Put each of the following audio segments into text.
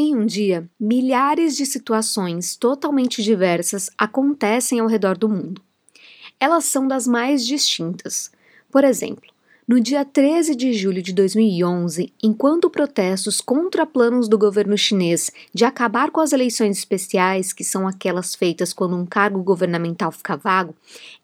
Em um dia, milhares de situações totalmente diversas acontecem ao redor do mundo. Elas são das mais distintas. Por exemplo, no dia 13 de julho de 2011, enquanto protestos contra planos do governo chinês de acabar com as eleições especiais, que são aquelas feitas quando um cargo governamental fica vago,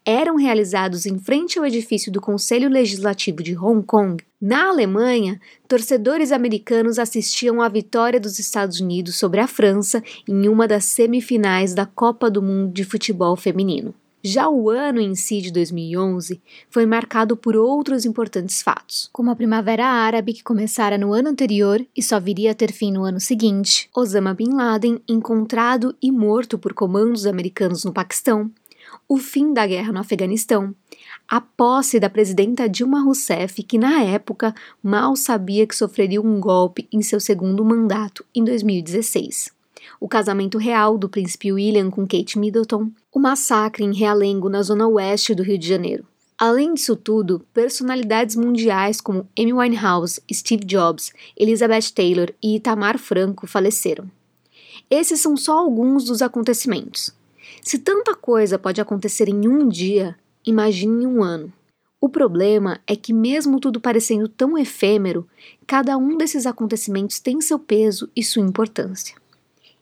eram realizados em frente ao edifício do Conselho Legislativo de Hong Kong, na Alemanha, torcedores americanos assistiam à vitória dos Estados Unidos sobre a França em uma das semifinais da Copa do Mundo de Futebol Feminino. Já o ano em si de 2011 foi marcado por outros importantes fatos, como a Primavera Árabe que começara no ano anterior e só viria a ter fim no ano seguinte, Osama Bin Laden encontrado e morto por comandos americanos no Paquistão, o fim da guerra no Afeganistão, a posse da presidenta Dilma Rousseff, que na época mal sabia que sofreria um golpe em seu segundo mandato em 2016 o casamento real do príncipe William com Kate Middleton, o massacre em Realengo, na zona oeste do Rio de Janeiro. Além disso tudo, personalidades mundiais como Amy Winehouse, Steve Jobs, Elizabeth Taylor e Itamar Franco faleceram. Esses são só alguns dos acontecimentos. Se tanta coisa pode acontecer em um dia, imagine em um ano. O problema é que, mesmo tudo parecendo tão efêmero, cada um desses acontecimentos tem seu peso e sua importância.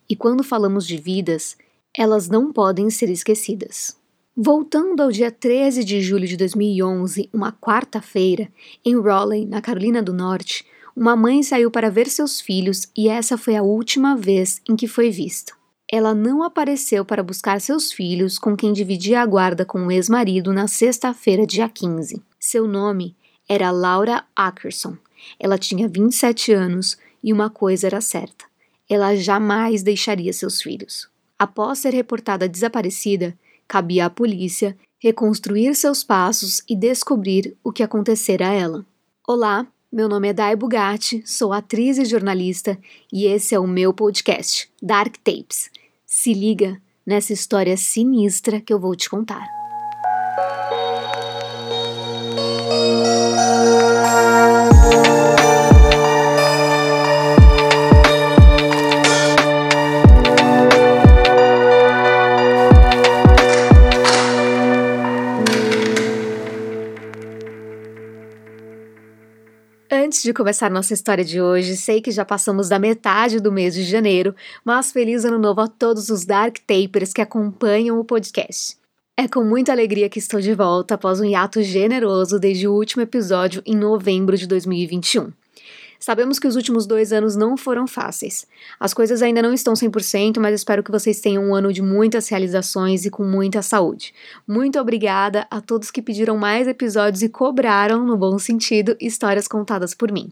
E quando falamos de vidas, elas não podem ser esquecidas. Voltando ao dia 13 de julho de 2011, uma quarta-feira, em Raleigh, na Carolina do Norte, uma mãe saiu para ver seus filhos e essa foi a última vez em que foi vista. Ela não apareceu para buscar seus filhos com quem dividia a guarda com o ex-marido na sexta-feira, dia 15. Seu nome era Laura Ackerson. Ela tinha 27 anos e uma coisa era certa: ela jamais deixaria seus filhos. Após ser reportada desaparecida, cabia à polícia reconstruir seus passos e descobrir o que acontecera a ela. Olá, meu nome é Dai Bugatti, sou atriz e jornalista e esse é o meu podcast, Dark Tapes. Se liga nessa história sinistra que eu vou te contar. Antes de começar nossa história de hoje, sei que já passamos da metade do mês de janeiro, mas feliz ano novo a todos os Dark Tapers que acompanham o podcast. É com muita alegria que estou de volta após um hiato generoso desde o último episódio em novembro de 2021. Sabemos que os últimos dois anos não foram fáceis. As coisas ainda não estão 100%, mas espero que vocês tenham um ano de muitas realizações e com muita saúde. Muito obrigada a todos que pediram mais episódios e cobraram, no bom sentido, histórias contadas por mim.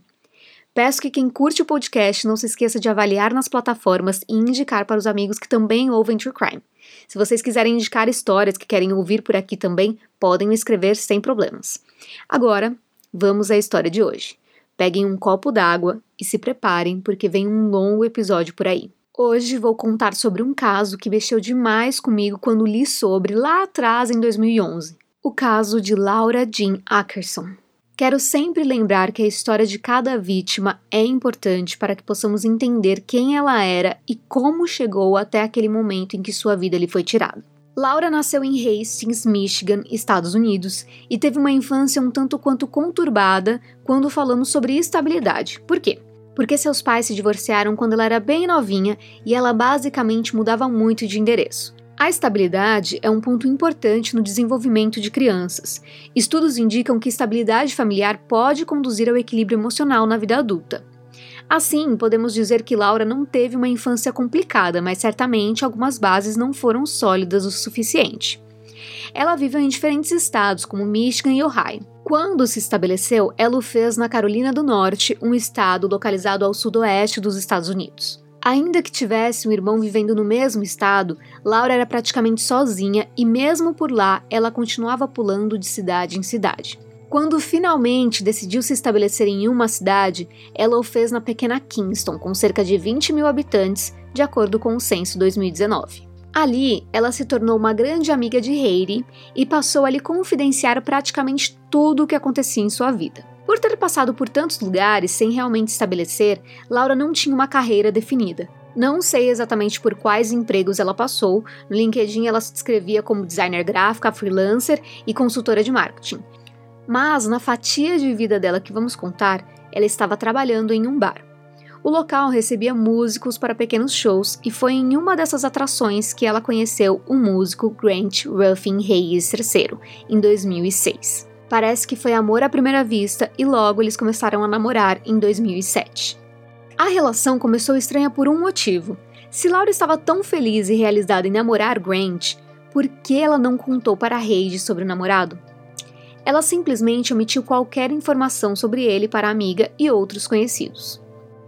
Peço que quem curte o podcast não se esqueça de avaliar nas plataformas e indicar para os amigos que também ouvem True Crime. Se vocês quiserem indicar histórias que querem ouvir por aqui também, podem me escrever sem problemas. Agora, vamos à história de hoje. Peguem um copo d'água e se preparem, porque vem um longo episódio por aí. Hoje vou contar sobre um caso que mexeu demais comigo quando li sobre lá atrás em 2011. O caso de Laura Jean Ackerson. Quero sempre lembrar que a história de cada vítima é importante para que possamos entender quem ela era e como chegou até aquele momento em que sua vida lhe foi tirada. Laura nasceu em Hastings, Michigan, Estados Unidos, e teve uma infância um tanto quanto conturbada quando falamos sobre estabilidade. Por quê? Porque seus pais se divorciaram quando ela era bem novinha e ela basicamente mudava muito de endereço. A estabilidade é um ponto importante no desenvolvimento de crianças. Estudos indicam que estabilidade familiar pode conduzir ao equilíbrio emocional na vida adulta. Assim, podemos dizer que Laura não teve uma infância complicada, mas certamente algumas bases não foram sólidas o suficiente. Ela viveu em diferentes estados, como Michigan e Ohio. Quando se estabeleceu, ela o fez na Carolina do Norte, um estado localizado ao sudoeste dos Estados Unidos. Ainda que tivesse um irmão vivendo no mesmo estado, Laura era praticamente sozinha e, mesmo por lá, ela continuava pulando de cidade em cidade. Quando finalmente decidiu se estabelecer em uma cidade, ela o fez na pequena Kingston, com cerca de 20 mil habitantes, de acordo com o censo 2019. Ali, ela se tornou uma grande amiga de Hayley e passou a lhe confidenciar praticamente tudo o que acontecia em sua vida. Por ter passado por tantos lugares sem realmente estabelecer, Laura não tinha uma carreira definida. Não sei exatamente por quais empregos ela passou. No LinkedIn ela se descrevia como designer gráfica, freelancer e consultora de marketing. Mas na fatia de vida dela que vamos contar, ela estava trabalhando em um bar. O local recebia músicos para pequenos shows e foi em uma dessas atrações que ela conheceu o músico Grant Ruffin Hayes III, em 2006. Parece que foi amor à primeira vista e logo eles começaram a namorar em 2007. A relação começou estranha por um motivo. Se Laura estava tão feliz e realizada em namorar Grant, por que ela não contou para Reid sobre o namorado? Ela simplesmente omitiu qualquer informação sobre ele para a amiga e outros conhecidos.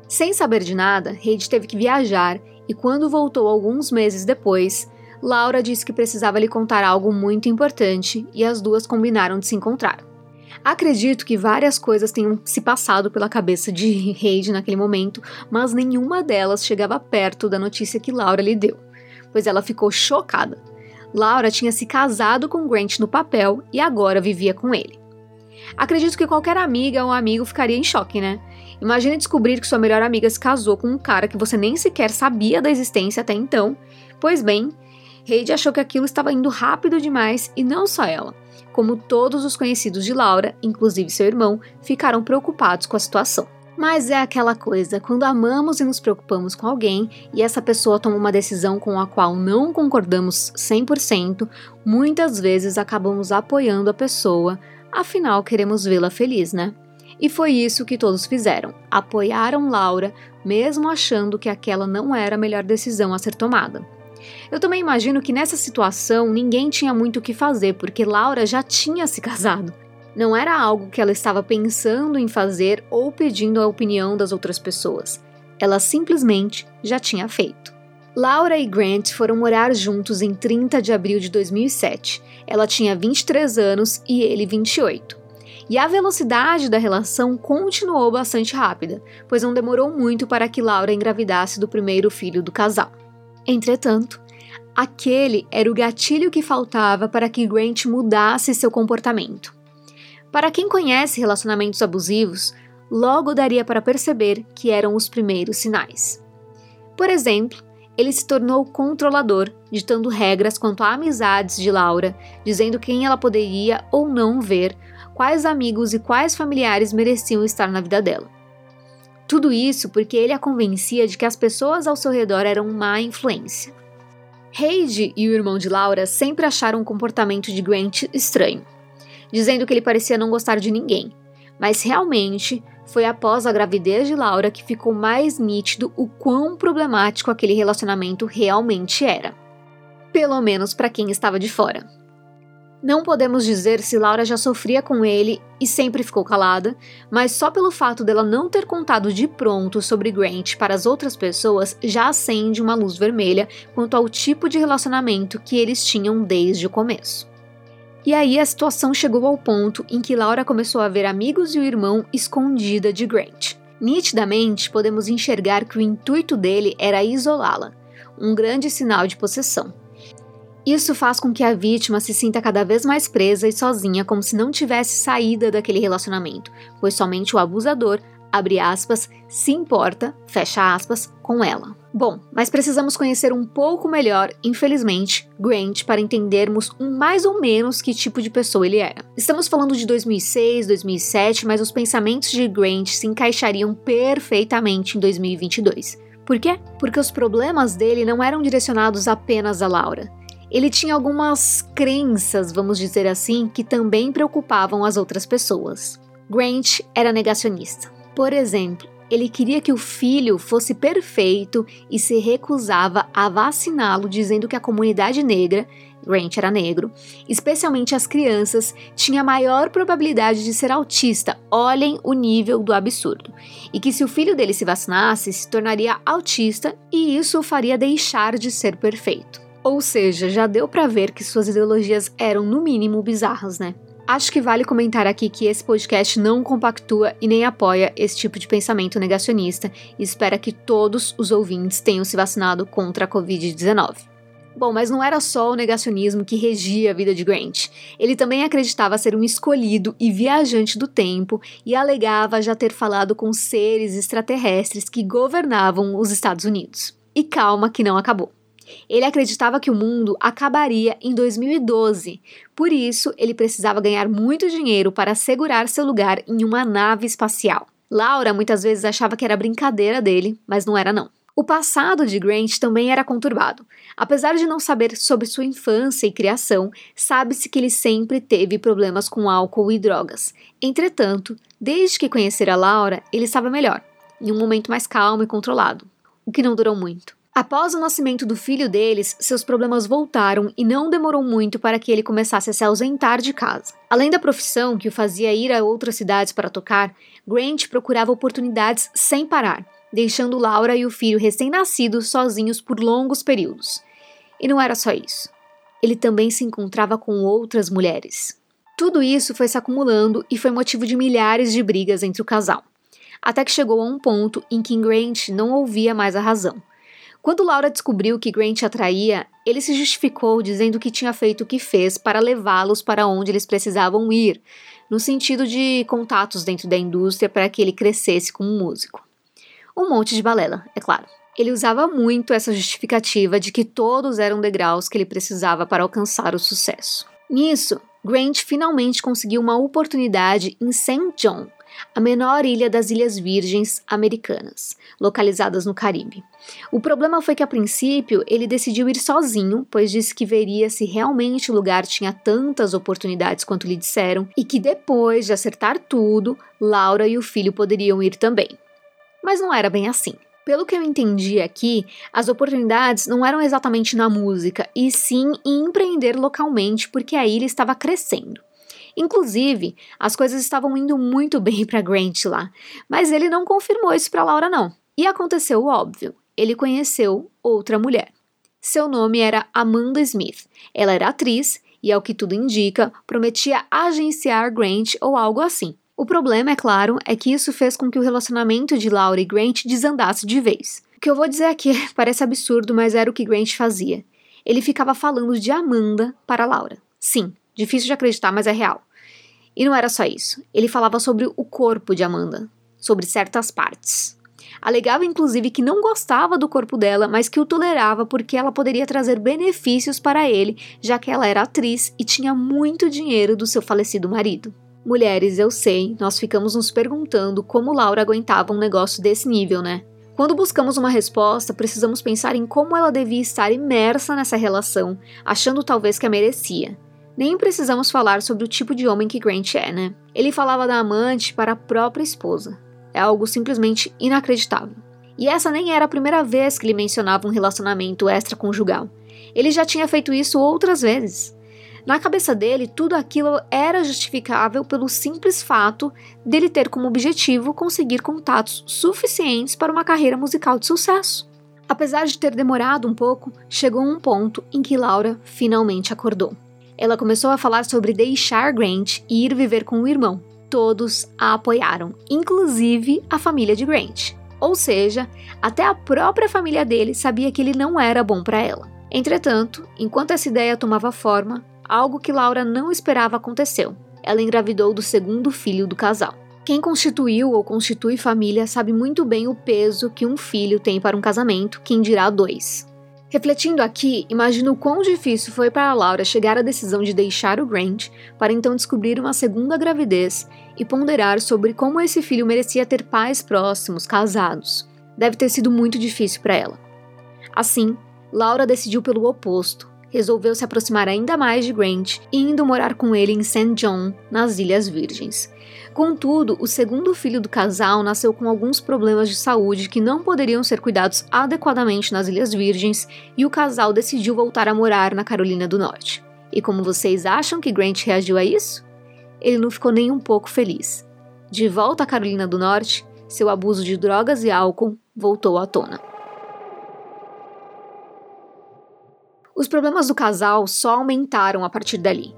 Sem saber de nada, Reid teve que viajar e, quando voltou alguns meses depois, Laura disse que precisava lhe contar algo muito importante e as duas combinaram de se encontrar. Acredito que várias coisas tenham se passado pela cabeça de Reid naquele momento, mas nenhuma delas chegava perto da notícia que Laura lhe deu, pois ela ficou chocada. Laura tinha se casado com Grant no papel e agora vivia com ele. Acredito que qualquer amiga ou amigo ficaria em choque, né? Imagine descobrir que sua melhor amiga se casou com um cara que você nem sequer sabia da existência até então. Pois bem, Heidi achou que aquilo estava indo rápido demais e não só ela. Como todos os conhecidos de Laura, inclusive seu irmão, ficaram preocupados com a situação. Mas é aquela coisa, quando amamos e nos preocupamos com alguém e essa pessoa toma uma decisão com a qual não concordamos 100%, muitas vezes acabamos apoiando a pessoa, afinal queremos vê-la feliz, né? E foi isso que todos fizeram. Apoiaram Laura, mesmo achando que aquela não era a melhor decisão a ser tomada. Eu também imagino que nessa situação ninguém tinha muito o que fazer, porque Laura já tinha se casado. Não era algo que ela estava pensando em fazer ou pedindo a opinião das outras pessoas. Ela simplesmente já tinha feito. Laura e Grant foram morar juntos em 30 de abril de 2007. Ela tinha 23 anos e ele 28. E a velocidade da relação continuou bastante rápida, pois não demorou muito para que Laura engravidasse do primeiro filho do casal. Entretanto, aquele era o gatilho que faltava para que Grant mudasse seu comportamento. Para quem conhece relacionamentos abusivos, logo daria para perceber que eram os primeiros sinais. Por exemplo, ele se tornou controlador, ditando regras quanto a amizades de Laura, dizendo quem ela poderia ou não ver, quais amigos e quais familiares mereciam estar na vida dela. Tudo isso porque ele a convencia de que as pessoas ao seu redor eram má influência. Heidi e o irmão de Laura sempre acharam o comportamento de Grant estranho dizendo que ele parecia não gostar de ninguém. Mas realmente foi após a gravidez de Laura que ficou mais nítido o quão problemático aquele relacionamento realmente era. Pelo menos para quem estava de fora. Não podemos dizer se Laura já sofria com ele e sempre ficou calada, mas só pelo fato dela não ter contado de pronto sobre Grant para as outras pessoas já acende uma luz vermelha quanto ao tipo de relacionamento que eles tinham desde o começo. E aí a situação chegou ao ponto em que Laura começou a ver amigos e o irmão escondida de Grant. Nitidamente, podemos enxergar que o intuito dele era isolá-la, um grande sinal de possessão. Isso faz com que a vítima se sinta cada vez mais presa e sozinha, como se não tivesse saída daquele relacionamento, pois somente o abusador abre aspas, se importa, fecha aspas, com ela. Bom, mas precisamos conhecer um pouco melhor, infelizmente, Grant para entendermos um mais ou menos que tipo de pessoa ele era. Estamos falando de 2006, 2007, mas os pensamentos de Grant se encaixariam perfeitamente em 2022. Por quê? Porque os problemas dele não eram direcionados apenas a Laura. Ele tinha algumas crenças, vamos dizer assim, que também preocupavam as outras pessoas. Grant era negacionista. Por exemplo, ele queria que o filho fosse perfeito e se recusava a vaciná-lo, dizendo que a comunidade negra, Grant era negro, especialmente as crianças, tinha maior probabilidade de ser autista. Olhem o nível do absurdo. E que se o filho dele se vacinasse, se tornaria autista e isso o faria deixar de ser perfeito. Ou seja, já deu para ver que suas ideologias eram no mínimo bizarras, né? Acho que vale comentar aqui que esse podcast não compactua e nem apoia esse tipo de pensamento negacionista e espera que todos os ouvintes tenham se vacinado contra a Covid-19. Bom, mas não era só o negacionismo que regia a vida de Grant. Ele também acreditava ser um escolhido e viajante do tempo e alegava já ter falado com seres extraterrestres que governavam os Estados Unidos. E calma que não acabou. Ele acreditava que o mundo acabaria em 2012, por isso ele precisava ganhar muito dinheiro para assegurar seu lugar em uma nave espacial. Laura muitas vezes achava que era brincadeira dele, mas não era não. O passado de Grant também era conturbado. Apesar de não saber sobre sua infância e criação, sabe-se que ele sempre teve problemas com álcool e drogas. Entretanto, desde que conhecera Laura, ele estava melhor, em um momento mais calmo e controlado, o que não durou muito. Após o nascimento do filho deles, seus problemas voltaram e não demorou muito para que ele começasse a se ausentar de casa. Além da profissão que o fazia ir a outras cidades para tocar, Grant procurava oportunidades sem parar, deixando Laura e o filho recém-nascido sozinhos por longos períodos. E não era só isso. Ele também se encontrava com outras mulheres. Tudo isso foi se acumulando e foi motivo de milhares de brigas entre o casal. Até que chegou a um ponto em que Grant não ouvia mais a razão. Quando Laura descobriu que Grant atraía, ele se justificou dizendo que tinha feito o que fez para levá-los para onde eles precisavam ir, no sentido de contatos dentro da indústria para que ele crescesse como músico. Um monte de balela, é claro. Ele usava muito essa justificativa de que todos eram degraus que ele precisava para alcançar o sucesso. Nisso, Grant finalmente conseguiu uma oportunidade em St. John, a menor ilha das Ilhas Virgens Americanas, localizadas no Caribe. O problema foi que, a princípio, ele decidiu ir sozinho, pois disse que veria se realmente o lugar tinha tantas oportunidades quanto lhe disseram e que depois de acertar tudo, Laura e o filho poderiam ir também. Mas não era bem assim. Pelo que eu entendi aqui, as oportunidades não eram exatamente na música, e sim em empreender localmente, porque a ilha estava crescendo. Inclusive, as coisas estavam indo muito bem para Grant lá, mas ele não confirmou isso para Laura não. E aconteceu o óbvio. Ele conheceu outra mulher. Seu nome era Amanda Smith. Ela era atriz e, ao que tudo indica, prometia agenciar Grant ou algo assim. O problema, é claro, é que isso fez com que o relacionamento de Laura e Grant desandasse de vez. O que eu vou dizer aqui parece absurdo, mas era o que Grant fazia. Ele ficava falando de Amanda para Laura. Sim, Difícil de acreditar, mas é real. E não era só isso. Ele falava sobre o corpo de Amanda, sobre certas partes. Alegava inclusive que não gostava do corpo dela, mas que o tolerava porque ela poderia trazer benefícios para ele, já que ela era atriz e tinha muito dinheiro do seu falecido marido. Mulheres, eu sei, nós ficamos nos perguntando como Laura aguentava um negócio desse nível, né? Quando buscamos uma resposta, precisamos pensar em como ela devia estar imersa nessa relação, achando talvez que a merecia. Nem precisamos falar sobre o tipo de homem que Grant é, né? Ele falava da amante para a própria esposa. É algo simplesmente inacreditável. E essa nem era a primeira vez que ele mencionava um relacionamento extraconjugal. Ele já tinha feito isso outras vezes. Na cabeça dele, tudo aquilo era justificável pelo simples fato dele ter como objetivo conseguir contatos suficientes para uma carreira musical de sucesso. Apesar de ter demorado um pouco, chegou um ponto em que Laura finalmente acordou. Ela começou a falar sobre deixar Grant e ir viver com o irmão. Todos a apoiaram, inclusive a família de Grant. Ou seja, até a própria família dele sabia que ele não era bom para ela. Entretanto, enquanto essa ideia tomava forma, algo que Laura não esperava aconteceu. Ela engravidou do segundo filho do casal. Quem constituiu ou constitui família sabe muito bem o peso que um filho tem para um casamento, quem dirá dois. Refletindo aqui, imagino o quão difícil foi para Laura chegar à decisão de deixar o Grant para então descobrir uma segunda gravidez e ponderar sobre como esse filho merecia ter pais próximos, casados. Deve ter sido muito difícil para ela. Assim, Laura decidiu pelo oposto. Resolveu se aproximar ainda mais de Grant, indo morar com ele em St. John, nas Ilhas Virgens. Contudo, o segundo filho do casal nasceu com alguns problemas de saúde que não poderiam ser cuidados adequadamente nas Ilhas Virgens e o casal decidiu voltar a morar na Carolina do Norte. E como vocês acham que Grant reagiu a isso? Ele não ficou nem um pouco feliz. De volta à Carolina do Norte, seu abuso de drogas e álcool voltou à tona. Os problemas do casal só aumentaram a partir dali.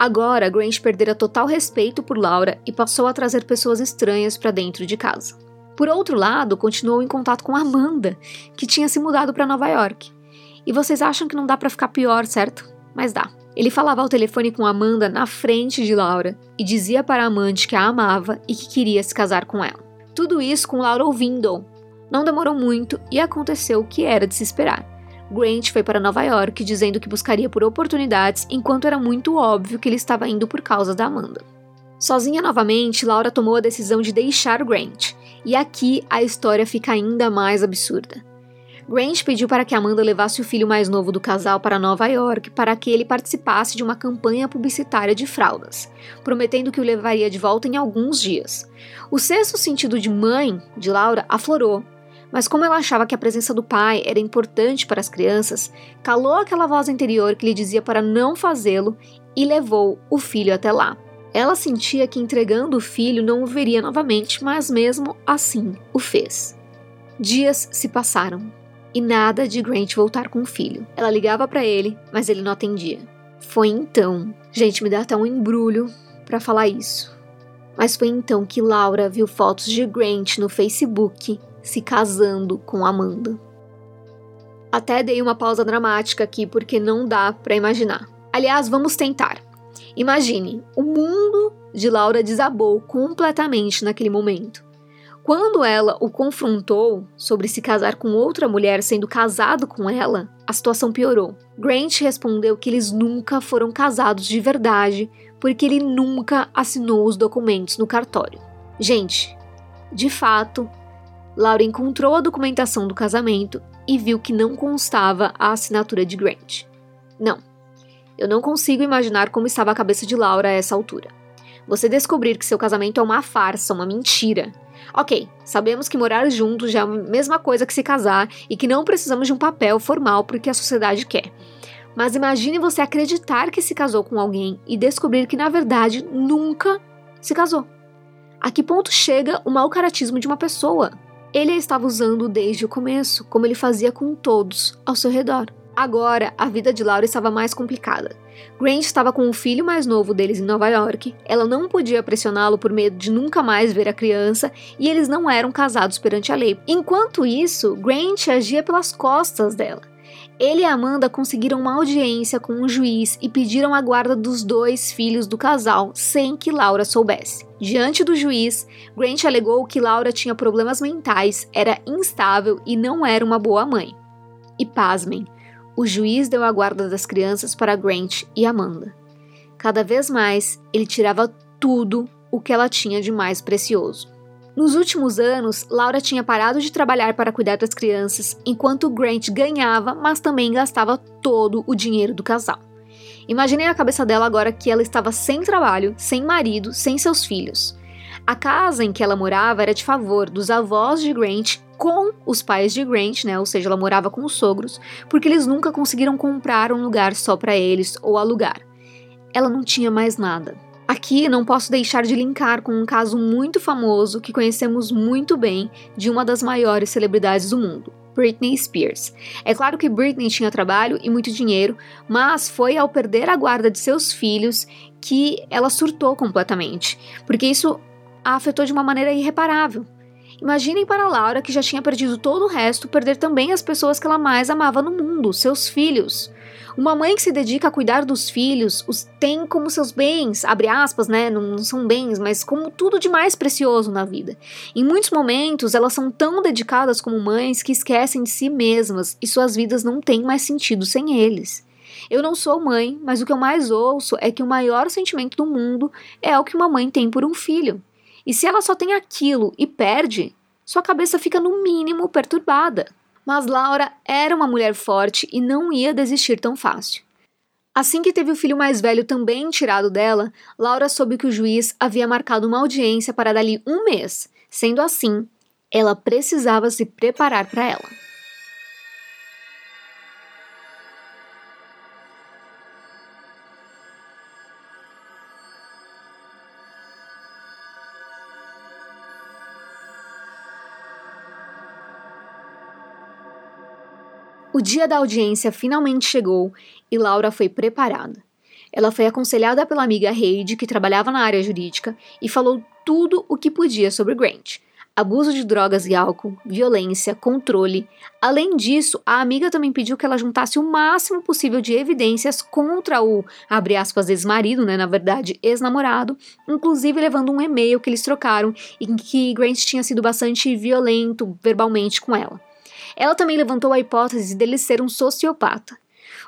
Agora, Grange perdera total respeito por Laura e passou a trazer pessoas estranhas para dentro de casa. Por outro lado, continuou em contato com Amanda, que tinha se mudado para Nova York. E vocês acham que não dá para ficar pior, certo? Mas dá. Ele falava ao telefone com Amanda na frente de Laura e dizia para a amante que a amava e que queria se casar com ela. Tudo isso com Laura ouvindo. Não demorou muito e aconteceu o que era de se esperar. Grant foi para Nova York dizendo que buscaria por oportunidades, enquanto era muito óbvio que ele estava indo por causa da Amanda. Sozinha novamente, Laura tomou a decisão de deixar Grant, e aqui a história fica ainda mais absurda. Grant pediu para que Amanda levasse o filho mais novo do casal para Nova York para que ele participasse de uma campanha publicitária de fraldas, prometendo que o levaria de volta em alguns dias. O sexto sentido de mãe de Laura aflorou, mas como ela achava que a presença do pai era importante para as crianças, calou aquela voz interior que lhe dizia para não fazê-lo e levou o filho até lá. Ela sentia que entregando o filho não o veria novamente, mas mesmo assim o fez. Dias se passaram e nada de Grant voltar com o filho. Ela ligava para ele, mas ele não atendia. Foi então, gente, me dá até um embrulho para falar isso. Mas foi então que Laura viu fotos de Grant no Facebook se casando com Amanda. Até dei uma pausa dramática aqui porque não dá para imaginar. Aliás, vamos tentar. Imagine, o mundo de Laura desabou completamente naquele momento. Quando ela o confrontou sobre se casar com outra mulher sendo casado com ela, a situação piorou. Grant respondeu que eles nunca foram casados de verdade, porque ele nunca assinou os documentos no cartório. Gente, de fato, Laura encontrou a documentação do casamento e viu que não constava a assinatura de Grant. Não, eu não consigo imaginar como estava a cabeça de Laura a essa altura. Você descobrir que seu casamento é uma farsa, uma mentira, Ok, sabemos que morar juntos já é a mesma coisa que se casar e que não precisamos de um papel formal porque a sociedade quer. Mas imagine você acreditar que se casou com alguém e descobrir que na verdade nunca se casou. A que ponto chega o mau caratismo de uma pessoa? Ele a estava usando desde o começo, como ele fazia com todos ao seu redor. Agora, a vida de Laura estava mais complicada. Grant estava com o filho mais novo deles em Nova York, ela não podia pressioná-lo por medo de nunca mais ver a criança e eles não eram casados perante a lei. Enquanto isso, Grant agia pelas costas dela. Ele e Amanda conseguiram uma audiência com um juiz e pediram a guarda dos dois filhos do casal sem que Laura soubesse. Diante do juiz, Grant alegou que Laura tinha problemas mentais, era instável e não era uma boa mãe. E pasmem, o juiz deu a guarda das crianças para Grant e Amanda. Cada vez mais, ele tirava tudo o que ela tinha de mais precioso. Nos últimos anos, Laura tinha parado de trabalhar para cuidar das crianças, enquanto Grant ganhava, mas também gastava todo o dinheiro do casal. Imaginei a cabeça dela agora que ela estava sem trabalho, sem marido, sem seus filhos. A casa em que ela morava era de favor dos avós de Grant com os pais de Grant, né? Ou seja, ela morava com os sogros, porque eles nunca conseguiram comprar um lugar só para eles ou alugar. Ela não tinha mais nada. Aqui não posso deixar de linkar com um caso muito famoso que conhecemos muito bem de uma das maiores celebridades do mundo, Britney Spears. É claro que Britney tinha trabalho e muito dinheiro, mas foi ao perder a guarda de seus filhos que ela surtou completamente, porque isso a afetou de uma maneira irreparável. Imaginem para Laura, que já tinha perdido todo o resto, perder também as pessoas que ela mais amava no mundo, seus filhos. Uma mãe que se dedica a cuidar dos filhos, os tem como seus bens, abre aspas, né? Não, não são bens, mas como tudo de mais precioso na vida. Em muitos momentos, elas são tão dedicadas como mães que esquecem de si mesmas e suas vidas não têm mais sentido sem eles. Eu não sou mãe, mas o que eu mais ouço é que o maior sentimento do mundo é o que uma mãe tem por um filho. E se ela só tem aquilo e perde, sua cabeça fica no mínimo perturbada. Mas Laura era uma mulher forte e não ia desistir tão fácil. Assim que teve o filho mais velho também tirado dela, Laura soube que o juiz havia marcado uma audiência para dali um mês. Sendo assim, ela precisava se preparar para ela. O dia da audiência finalmente chegou e Laura foi preparada. Ela foi aconselhada pela amiga Heidi, que trabalhava na área jurídica, e falou tudo o que podia sobre Grant. abuso de drogas e álcool, violência, controle. Além disso, a amiga também pediu que ela juntasse o máximo possível de evidências contra o, abre aspas, ex-marido, né, na verdade, ex-namorado, inclusive levando um e-mail que eles trocaram em que Grant tinha sido bastante violento verbalmente com ela. Ela também levantou a hipótese dele ser um sociopata.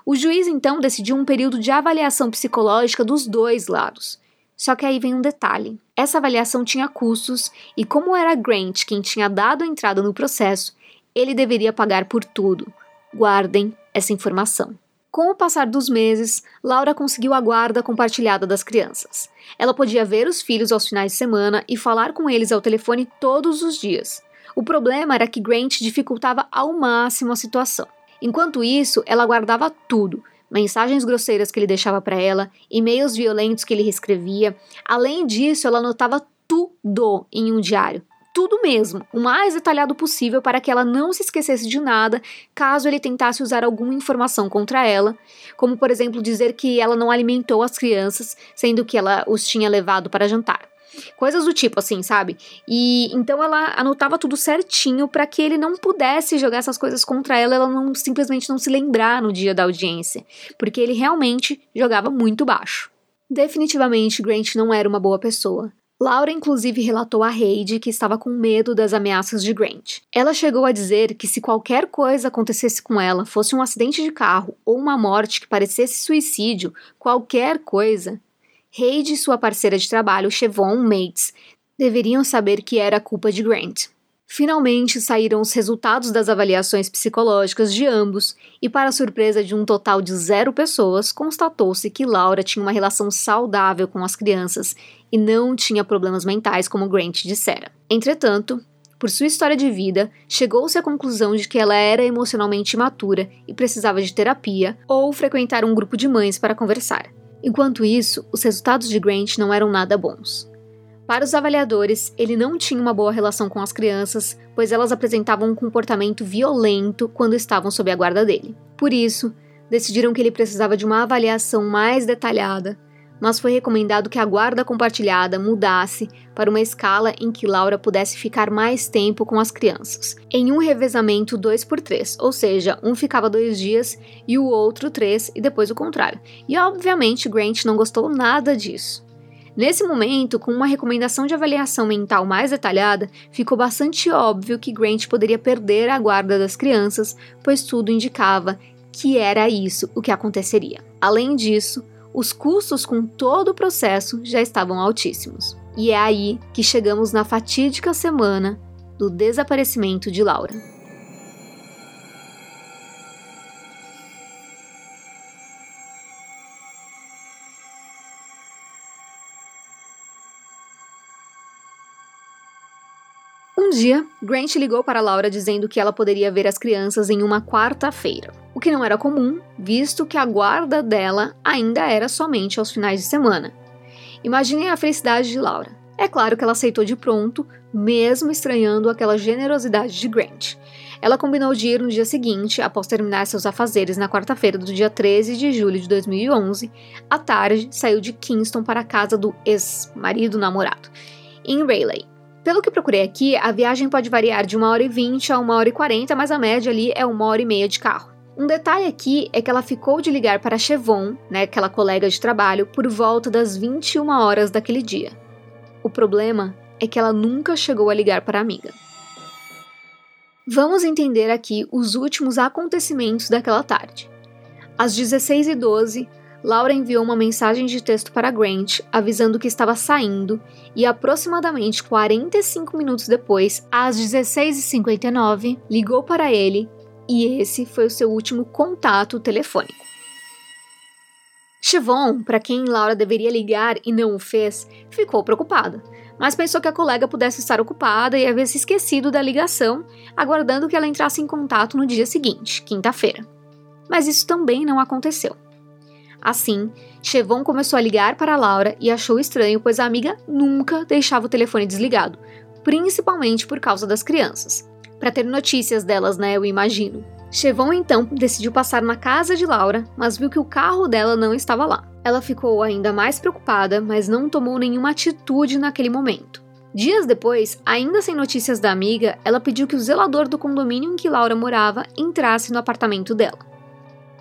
O juiz então decidiu um período de avaliação psicológica dos dois lados. Só que aí vem um detalhe. Essa avaliação tinha custos e, como era Grant quem tinha dado a entrada no processo, ele deveria pagar por tudo. Guardem essa informação. Com o passar dos meses, Laura conseguiu a guarda compartilhada das crianças. Ela podia ver os filhos aos finais de semana e falar com eles ao telefone todos os dias. O problema era que Grant dificultava ao máximo a situação. Enquanto isso, ela guardava tudo, mensagens grosseiras que ele deixava para ela, e-mails violentos que ele reescrevia. Além disso, ela anotava tudo em um diário. Tudo mesmo, o mais detalhado possível para que ela não se esquecesse de nada caso ele tentasse usar alguma informação contra ela, como por exemplo dizer que ela não alimentou as crianças, sendo que ela os tinha levado para jantar. Coisas do tipo, assim, sabe? E então ela anotava tudo certinho para que ele não pudesse jogar essas coisas contra ela, ela não simplesmente não se lembrar no dia da audiência, porque ele realmente jogava muito baixo. Definitivamente, Grant não era uma boa pessoa. Laura, inclusive, relatou a Heidi que estava com medo das ameaças de Grant. Ela chegou a dizer que se qualquer coisa acontecesse com ela, fosse um acidente de carro ou uma morte que parecesse suicídio, qualquer coisa, Heidi e sua parceira de trabalho, Chevon Mates, deveriam saber que era culpa de Grant. Finalmente saíram os resultados das avaliações psicológicas de ambos, e, para surpresa de um total de zero pessoas, constatou-se que Laura tinha uma relação saudável com as crianças e não tinha problemas mentais, como Grant dissera. Entretanto, por sua história de vida, chegou-se à conclusão de que ela era emocionalmente imatura e precisava de terapia ou frequentar um grupo de mães para conversar. Enquanto isso, os resultados de Grant não eram nada bons. Para os avaliadores, ele não tinha uma boa relação com as crianças, pois elas apresentavam um comportamento violento quando estavam sob a guarda dele. Por isso, decidiram que ele precisava de uma avaliação mais detalhada mas foi recomendado que a guarda compartilhada mudasse para uma escala em que Laura pudesse ficar mais tempo com as crianças, em um revezamento 2 por 3, ou seja, um ficava dois dias e o outro três e depois o contrário. E obviamente Grant não gostou nada disso. Nesse momento, com uma recomendação de avaliação mental mais detalhada, ficou bastante óbvio que Grant poderia perder a guarda das crianças, pois tudo indicava que era isso o que aconteceria. Além disso, os custos com todo o processo já estavam altíssimos. E é aí que chegamos na fatídica semana do desaparecimento de Laura. Dia, Grant ligou para Laura dizendo que ela poderia ver as crianças em uma quarta-feira o que não era comum, visto que a guarda dela ainda era somente aos finais de semana. Imaginem a felicidade de Laura. É claro que ela aceitou de pronto, mesmo estranhando aquela generosidade de Grant. Ela combinou de ir no dia seguinte, após terminar seus afazeres na quarta-feira do dia 13 de julho de 2011. À tarde, saiu de Kingston para a casa do ex-marido namorado, em Rayleigh. Pelo que procurei aqui, a viagem pode variar de 1 hora e 20 a 1 hora e 40, mas a média ali é 1 hora e meia de carro. Um detalhe aqui é que ela ficou de ligar para Chevon, né, aquela colega de trabalho, por volta das 21 horas daquele dia. O problema é que ela nunca chegou a ligar para a amiga. Vamos entender aqui os últimos acontecimentos daquela tarde. Às 16h12, Laura enviou uma mensagem de texto para Grant avisando que estava saindo e aproximadamente 45 minutos depois, às 16h59, ligou para ele e esse foi o seu último contato telefônico. Chevon, para quem Laura deveria ligar e não o fez, ficou preocupada, mas pensou que a colega pudesse estar ocupada e havia se esquecido da ligação, aguardando que ela entrasse em contato no dia seguinte, quinta-feira. Mas isso também não aconteceu. Assim, Chevon começou a ligar para Laura e achou estranho, pois a amiga nunca deixava o telefone desligado, principalmente por causa das crianças para ter notícias delas, né? Eu imagino. Chevon então decidiu passar na casa de Laura, mas viu que o carro dela não estava lá. Ela ficou ainda mais preocupada, mas não tomou nenhuma atitude naquele momento. Dias depois, ainda sem notícias da amiga, ela pediu que o zelador do condomínio em que Laura morava entrasse no apartamento dela.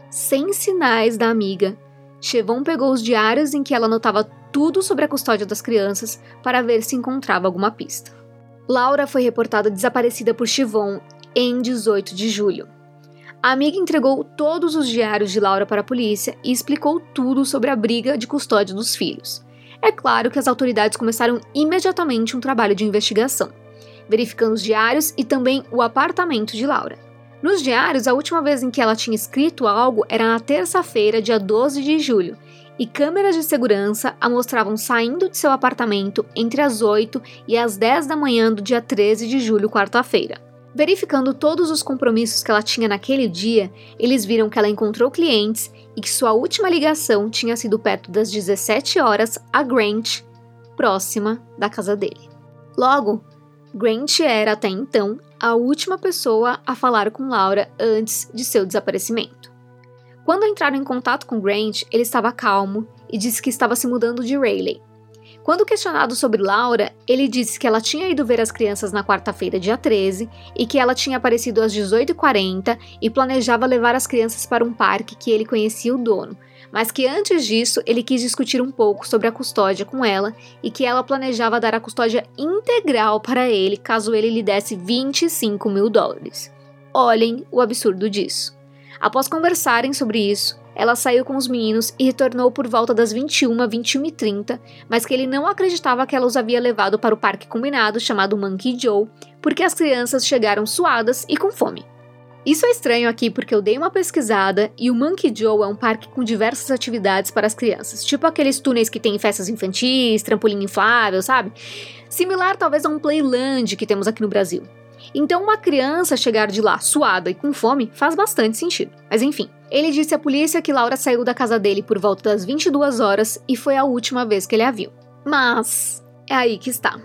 Sem sinais da amiga, Chevon pegou os diários em que ela anotava tudo sobre a custódia das crianças para ver se encontrava alguma pista. Laura foi reportada desaparecida por Chivon em 18 de julho. A amiga entregou todos os diários de Laura para a polícia e explicou tudo sobre a briga de custódia dos filhos. É claro que as autoridades começaram imediatamente um trabalho de investigação, verificando os diários e também o apartamento de Laura. Nos diários, a última vez em que ela tinha escrito algo era na terça-feira, dia 12 de julho, e câmeras de segurança a mostravam saindo de seu apartamento entre as 8 e as 10 da manhã do dia 13 de julho, quarta-feira. Verificando todos os compromissos que ela tinha naquele dia, eles viram que ela encontrou clientes e que sua última ligação tinha sido perto das 17 horas a Grant, próxima da casa dele. Logo, Grant era até então a última pessoa a falar com Laura antes de seu desaparecimento. Quando entraram em contato com Grant, ele estava calmo e disse que estava se mudando de Rayleigh, quando questionado sobre Laura, ele disse que ela tinha ido ver as crianças na quarta-feira, dia 13, e que ela tinha aparecido às 18h40 e planejava levar as crianças para um parque que ele conhecia o dono, mas que antes disso ele quis discutir um pouco sobre a custódia com ela e que ela planejava dar a custódia integral para ele caso ele lhe desse 25 mil dólares. Olhem o absurdo disso. Após conversarem sobre isso, ela saiu com os meninos e retornou por volta das 21 a 21 e 30, mas que ele não acreditava que ela os havia levado para o parque combinado chamado Monkey Joe, porque as crianças chegaram suadas e com fome. Isso é estranho aqui porque eu dei uma pesquisada e o Monkey Joe é um parque com diversas atividades para as crianças, tipo aqueles túneis que tem festas infantis, trampolim inflável, sabe? Similar talvez a um Playland que temos aqui no Brasil. Então, uma criança chegar de lá suada e com fome faz bastante sentido. Mas enfim, ele disse à polícia que Laura saiu da casa dele por volta das 22 horas e foi a última vez que ele a viu. Mas é aí que está.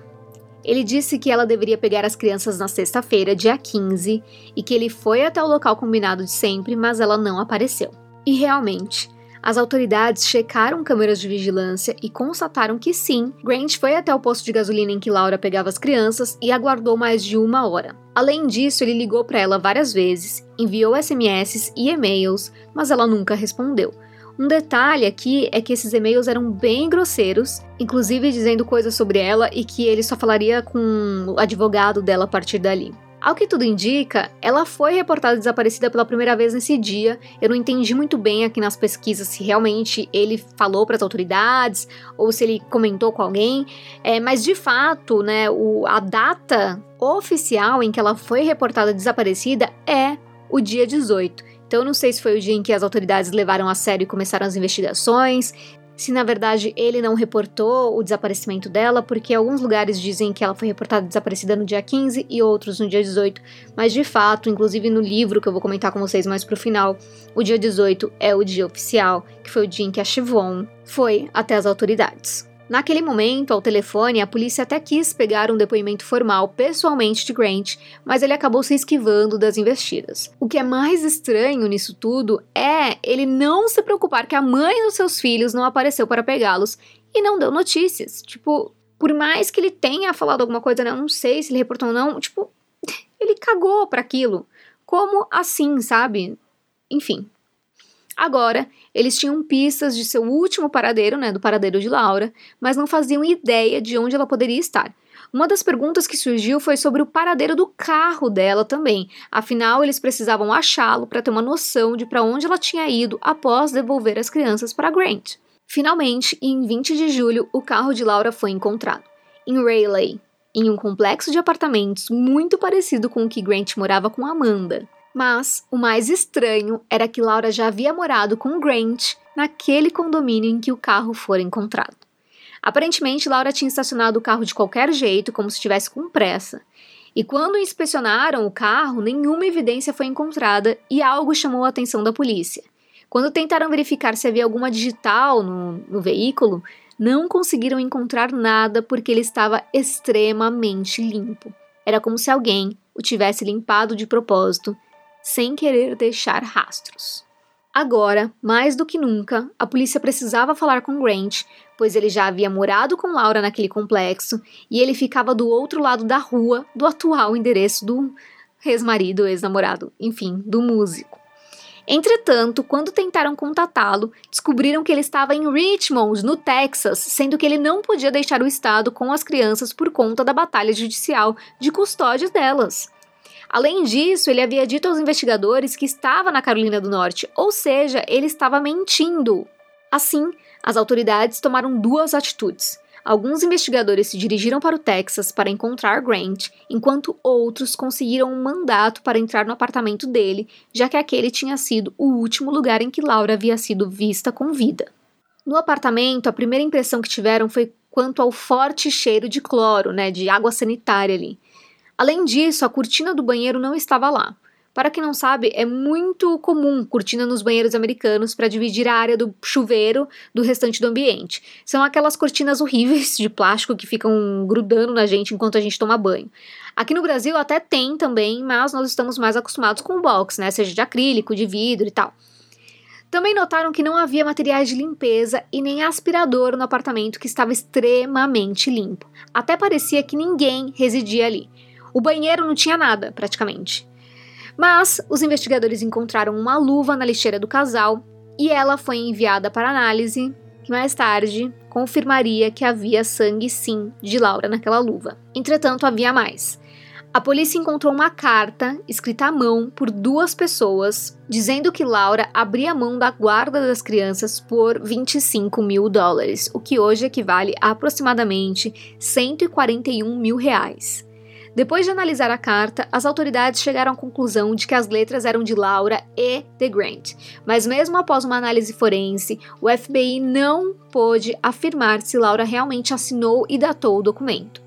Ele disse que ela deveria pegar as crianças na sexta-feira, dia 15, e que ele foi até o local combinado de sempre, mas ela não apareceu. E realmente, as autoridades checaram câmeras de vigilância e constataram que sim, Grant foi até o posto de gasolina em que Laura pegava as crianças e aguardou mais de uma hora. Além disso, ele ligou para ela várias vezes, enviou SMS e e-mails, mas ela nunca respondeu. Um detalhe aqui é que esses e-mails eram bem grosseiros, inclusive dizendo coisas sobre ela e que ele só falaria com o advogado dela a partir dali. Ao que tudo indica, ela foi reportada desaparecida pela primeira vez nesse dia. Eu não entendi muito bem aqui nas pesquisas se realmente ele falou para as autoridades ou se ele comentou com alguém, é, mas de fato, né, o, a data oficial em que ela foi reportada desaparecida é o dia 18. Então, eu não sei se foi o dia em que as autoridades levaram a sério e começaram as investigações, se na verdade ele não reportou o desaparecimento dela, porque alguns lugares dizem que ela foi reportada desaparecida no dia 15 e outros no dia 18, mas de fato, inclusive no livro que eu vou comentar com vocês mais pro final, o dia 18 é o dia oficial, que foi o dia em que a Chivon foi até as autoridades. Naquele momento, ao telefone, a polícia até quis pegar um depoimento formal pessoalmente de Grant, mas ele acabou se esquivando das investidas. O que é mais estranho nisso tudo é ele não se preocupar que a mãe dos seus filhos não apareceu para pegá-los e não deu notícias. Tipo, por mais que ele tenha falado alguma coisa, né, eu não sei se ele reportou ou não, tipo, ele cagou para aquilo. Como assim, sabe? Enfim, Agora, eles tinham pistas de seu último paradeiro, né, do paradeiro de Laura, mas não faziam ideia de onde ela poderia estar. Uma das perguntas que surgiu foi sobre o paradeiro do carro dela também. Afinal, eles precisavam achá-lo para ter uma noção de para onde ela tinha ido após devolver as crianças para Grant. Finalmente, em 20 de julho, o carro de Laura foi encontrado em Rayleigh, em um complexo de apartamentos muito parecido com o que Grant morava com Amanda. Mas o mais estranho era que Laura já havia morado com Grant naquele condomínio em que o carro fora encontrado. Aparentemente, Laura tinha estacionado o carro de qualquer jeito, como se estivesse com pressa. E quando inspecionaram o carro, nenhuma evidência foi encontrada e algo chamou a atenção da polícia. Quando tentaram verificar se havia alguma digital no, no veículo, não conseguiram encontrar nada porque ele estava extremamente limpo. Era como se alguém o tivesse limpado de propósito sem querer deixar rastros. Agora, mais do que nunca, a polícia precisava falar com Grant, pois ele já havia morado com Laura naquele complexo e ele ficava do outro lado da rua do atual endereço do ex-marido, ex-namorado, enfim, do músico. Entretanto, quando tentaram contatá-lo, descobriram que ele estava em Richmond, no Texas, sendo que ele não podia deixar o estado com as crianças por conta da batalha judicial de custódia delas. Além disso, ele havia dito aos investigadores que estava na Carolina do Norte, ou seja, ele estava mentindo. Assim, as autoridades tomaram duas atitudes. Alguns investigadores se dirigiram para o Texas para encontrar Grant, enquanto outros conseguiram um mandato para entrar no apartamento dele, já que aquele tinha sido o último lugar em que Laura havia sido vista com vida. No apartamento, a primeira impressão que tiveram foi quanto ao forte cheiro de cloro, né, de água sanitária ali. Além disso, a cortina do banheiro não estava lá. Para quem não sabe, é muito comum cortina nos banheiros americanos para dividir a área do chuveiro do restante do ambiente. São aquelas cortinas horríveis de plástico que ficam grudando na gente enquanto a gente toma banho. Aqui no Brasil até tem também, mas nós estamos mais acostumados com o box, né? Seja de acrílico, de vidro e tal. Também notaram que não havia materiais de limpeza e nem aspirador no apartamento que estava extremamente limpo. Até parecia que ninguém residia ali. O banheiro não tinha nada, praticamente. Mas os investigadores encontraram uma luva na lixeira do casal e ela foi enviada para análise, que mais tarde confirmaria que havia sangue sim de Laura naquela luva. Entretanto, havia mais. A polícia encontrou uma carta escrita à mão por duas pessoas dizendo que Laura abria mão da guarda das crianças por 25 mil dólares, o que hoje equivale a aproximadamente 141 mil reais. Depois de analisar a carta, as autoridades chegaram à conclusão de que as letras eram de Laura e de Grant. Mas mesmo após uma análise forense, o FBI não pôde afirmar se Laura realmente assinou e datou o documento.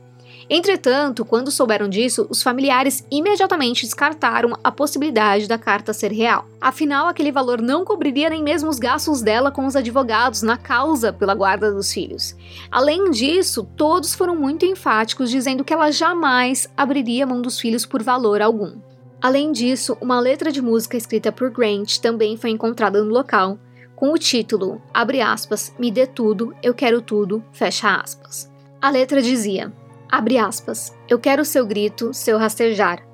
Entretanto, quando souberam disso, os familiares imediatamente descartaram a possibilidade da carta ser real. Afinal, aquele valor não cobriria nem mesmo os gastos dela com os advogados na causa pela guarda dos filhos. Além disso, todos foram muito enfáticos dizendo que ela jamais abriria mão dos filhos por valor algum. Além disso, uma letra de música escrita por Grant também foi encontrada no local, com o título, abre aspas, me dê tudo, eu quero tudo, fecha aspas. A letra dizia: Abre aspas. Eu quero seu grito, seu rastejar.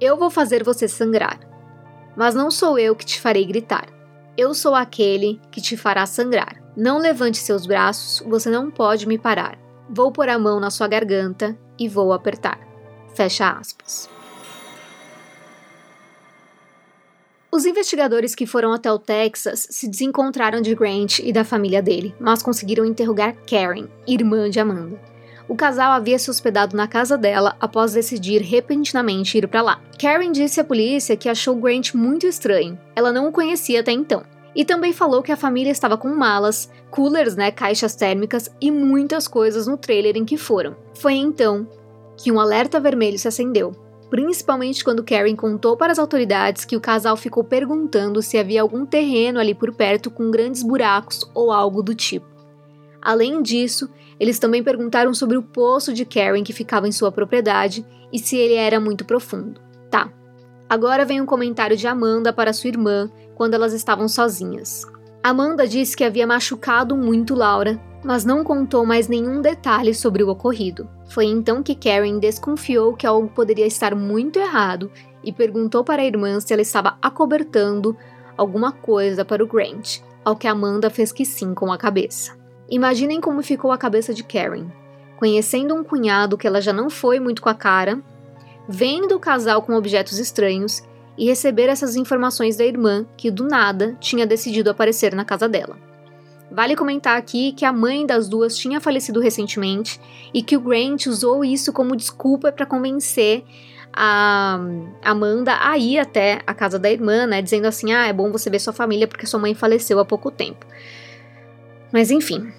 Eu vou fazer você sangrar. Mas não sou eu que te farei gritar. Eu sou aquele que te fará sangrar. Não levante seus braços, você não pode me parar. Vou pôr a mão na sua garganta e vou apertar. Fecha aspas. Os investigadores que foram até o Texas se desencontraram de Grant e da família dele, mas conseguiram interrogar Karen, irmã de Amanda o casal havia se hospedado na casa dela após decidir repentinamente ir para lá. Karen disse à polícia que achou Grant muito estranho. Ela não o conhecia até então. E também falou que a família estava com malas, coolers, né, caixas térmicas e muitas coisas no trailer em que foram. Foi então que um alerta vermelho se acendeu, principalmente quando Karen contou para as autoridades que o casal ficou perguntando se havia algum terreno ali por perto com grandes buracos ou algo do tipo. Além disso, eles também perguntaram sobre o poço de Karen que ficava em sua propriedade e se ele era muito profundo. Tá. Agora vem um comentário de Amanda para sua irmã quando elas estavam sozinhas. Amanda disse que havia machucado muito Laura, mas não contou mais nenhum detalhe sobre o ocorrido. Foi então que Karen desconfiou que algo poderia estar muito errado e perguntou para a irmã se ela estava acobertando alguma coisa para o Grant, ao que Amanda fez que sim com a cabeça. Imaginem como ficou a cabeça de Karen, conhecendo um cunhado que ela já não foi muito com a cara, vendo o casal com objetos estranhos e receber essas informações da irmã que do nada tinha decidido aparecer na casa dela. Vale comentar aqui que a mãe das duas tinha falecido recentemente e que o Grant usou isso como desculpa para convencer a Amanda a ir até a casa da irmã, né, dizendo assim: "Ah, é bom você ver sua família porque sua mãe faleceu há pouco tempo". Mas enfim.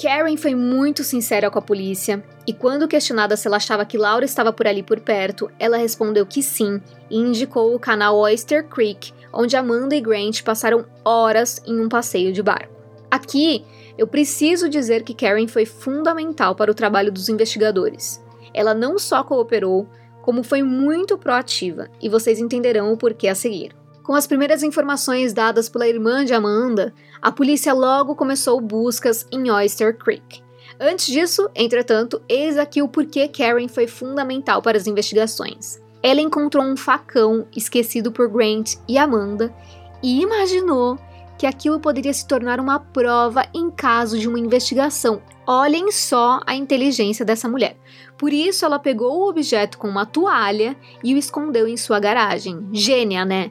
Karen foi muito sincera com a polícia e, quando questionada se ela achava que Laura estava por ali por perto, ela respondeu que sim e indicou o canal Oyster Creek, onde Amanda e Grant passaram horas em um passeio de barco. Aqui, eu preciso dizer que Karen foi fundamental para o trabalho dos investigadores. Ela não só cooperou, como foi muito proativa, e vocês entenderão o porquê a seguir. Com as primeiras informações dadas pela irmã de Amanda, a polícia logo começou buscas em Oyster Creek. Antes disso, entretanto, eis aqui o porquê Karen foi fundamental para as investigações. Ela encontrou um facão esquecido por Grant e Amanda e imaginou que aquilo poderia se tornar uma prova em caso de uma investigação. Olhem só a inteligência dessa mulher. Por isso, ela pegou o objeto com uma toalha e o escondeu em sua garagem. Gênia, né?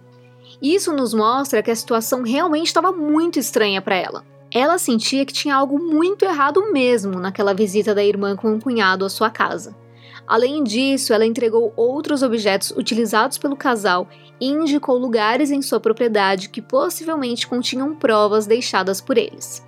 Isso nos mostra que a situação realmente estava muito estranha para ela. Ela sentia que tinha algo muito errado mesmo naquela visita da irmã com o um cunhado à sua casa. Além disso, ela entregou outros objetos utilizados pelo casal e indicou lugares em sua propriedade que possivelmente continham provas deixadas por eles.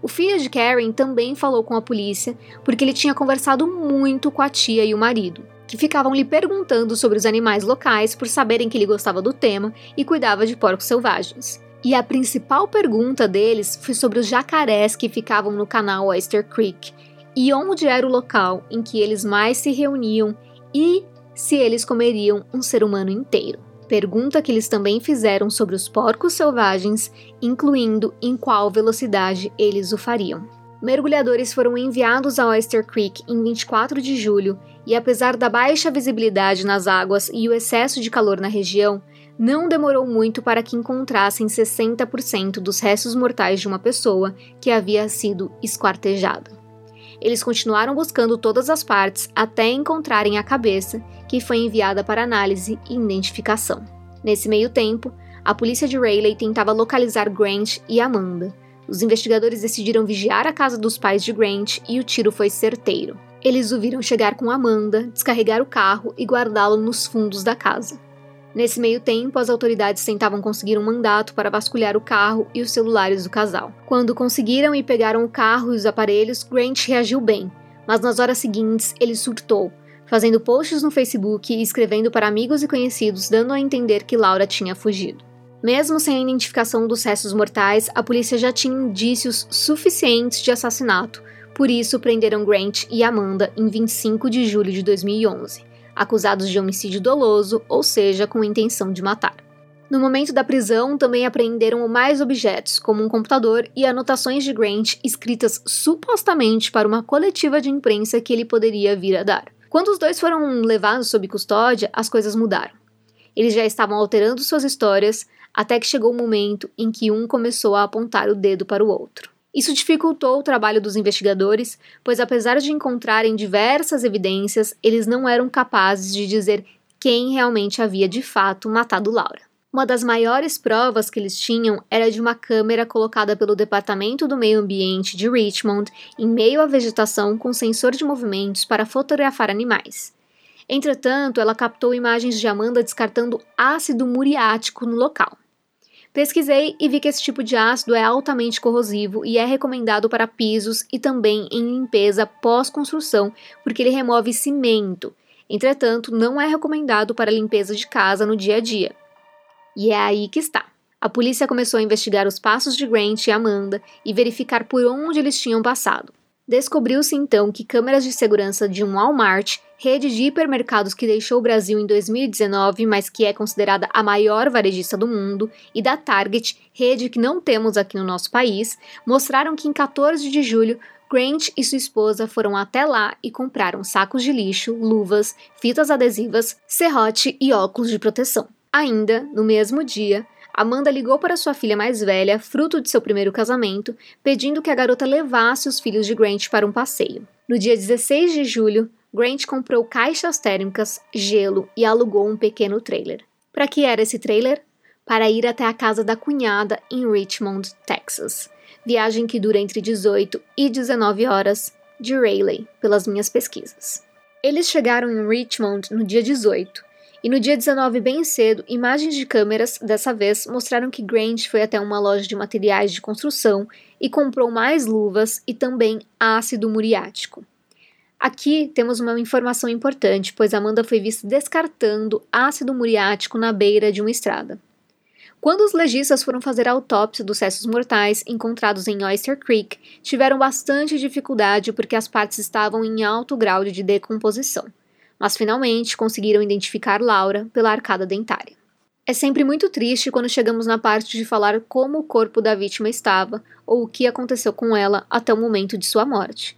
O filho de Karen também falou com a polícia porque ele tinha conversado muito com a tia e o marido, que ficavam lhe perguntando sobre os animais locais por saberem que ele gostava do tema e cuidava de porcos selvagens. E a principal pergunta deles foi sobre os jacarés que ficavam no canal Oyster Creek e onde era o local em que eles mais se reuniam e se eles comeriam um ser humano inteiro. Pergunta que eles também fizeram sobre os porcos selvagens, incluindo em qual velocidade eles o fariam. Mergulhadores foram enviados a Oyster Creek em 24 de julho e, apesar da baixa visibilidade nas águas e o excesso de calor na região, não demorou muito para que encontrassem 60% dos restos mortais de uma pessoa que havia sido esquartejada. Eles continuaram buscando todas as partes até encontrarem a cabeça, que foi enviada para análise e identificação. Nesse meio tempo, a polícia de Rayleigh tentava localizar Grant e Amanda. Os investigadores decidiram vigiar a casa dos pais de Grant e o tiro foi certeiro. Eles o viram chegar com Amanda, descarregar o carro e guardá-lo nos fundos da casa. Nesse meio tempo, as autoridades tentavam conseguir um mandato para vasculhar o carro e os celulares do casal. Quando conseguiram e pegaram o carro e os aparelhos, Grant reagiu bem, mas nas horas seguintes ele surtou, fazendo posts no Facebook e escrevendo para amigos e conhecidos, dando a entender que Laura tinha fugido. Mesmo sem a identificação dos restos mortais, a polícia já tinha indícios suficientes de assassinato, por isso prenderam Grant e Amanda em 25 de julho de 2011 acusados de homicídio doloso, ou seja, com intenção de matar. No momento da prisão, também apreenderam mais objetos, como um computador e anotações de Grant escritas supostamente para uma coletiva de imprensa que ele poderia vir a dar. Quando os dois foram levados sob custódia, as coisas mudaram. Eles já estavam alterando suas histórias até que chegou o momento em que um começou a apontar o dedo para o outro. Isso dificultou o trabalho dos investigadores, pois apesar de encontrarem diversas evidências, eles não eram capazes de dizer quem realmente havia de fato matado Laura. Uma das maiores provas que eles tinham era de uma câmera colocada pelo Departamento do Meio Ambiente de Richmond em meio à vegetação com sensor de movimentos para fotografar animais. Entretanto, ela captou imagens de Amanda descartando ácido muriático no local. Pesquisei e vi que esse tipo de ácido é altamente corrosivo e é recomendado para pisos e também em limpeza pós-construção, porque ele remove cimento. Entretanto, não é recomendado para limpeza de casa no dia a dia. E é aí que está. A polícia começou a investigar os passos de Grant e Amanda e verificar por onde eles tinham passado. Descobriu-se então que câmeras de segurança de um Walmart, rede de hipermercados que deixou o Brasil em 2019, mas que é considerada a maior varejista do mundo, e da Target, rede que não temos aqui no nosso país, mostraram que em 14 de julho Grant e sua esposa foram até lá e compraram sacos de lixo, luvas, fitas adesivas, serrote e óculos de proteção. Ainda, no mesmo dia, Amanda ligou para sua filha mais velha, fruto de seu primeiro casamento, pedindo que a garota levasse os filhos de Grant para um passeio. No dia 16 de julho, Grant comprou caixas térmicas, gelo e alugou um pequeno trailer. Para que era esse trailer? Para ir até a casa da cunhada em Richmond, Texas. Viagem que dura entre 18 e 19 horas de Rayleigh, pelas minhas pesquisas. Eles chegaram em Richmond no dia 18 e no dia 19, bem cedo, imagens de câmeras, dessa vez, mostraram que Grant foi até uma loja de materiais de construção e comprou mais luvas e também ácido muriático. Aqui temos uma informação importante, pois Amanda foi vista descartando ácido muriático na beira de uma estrada. Quando os legistas foram fazer a autópsia dos restos mortais encontrados em Oyster Creek, tiveram bastante dificuldade porque as partes estavam em alto grau de decomposição mas finalmente conseguiram identificar Laura pela arcada dentária. É sempre muito triste quando chegamos na parte de falar como o corpo da vítima estava ou o que aconteceu com ela até o momento de sua morte.